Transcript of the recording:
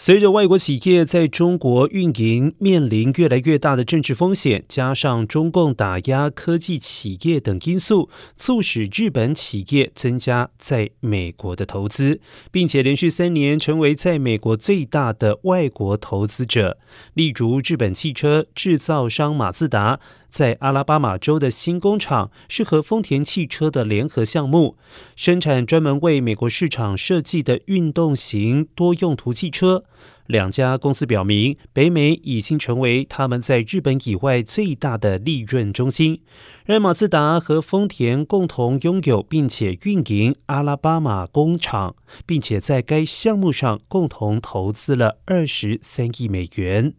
随着外国企业在中国运营面临越来越大的政治风险，加上中共打压科技企业等因素，促使日本企业增加在美国的投资，并且连续三年成为在美国最大的外国投资者。例如，日本汽车制造商马自达。在阿拉巴马州的新工厂是和丰田汽车的联合项目，生产专门为美国市场设计的运动型多用途汽车。两家公司表明，北美已经成为他们在日本以外最大的利润中心。而马自达和丰田共同拥有并且运营阿拉巴马工厂，并且在该项目上共同投资了二十三亿美元。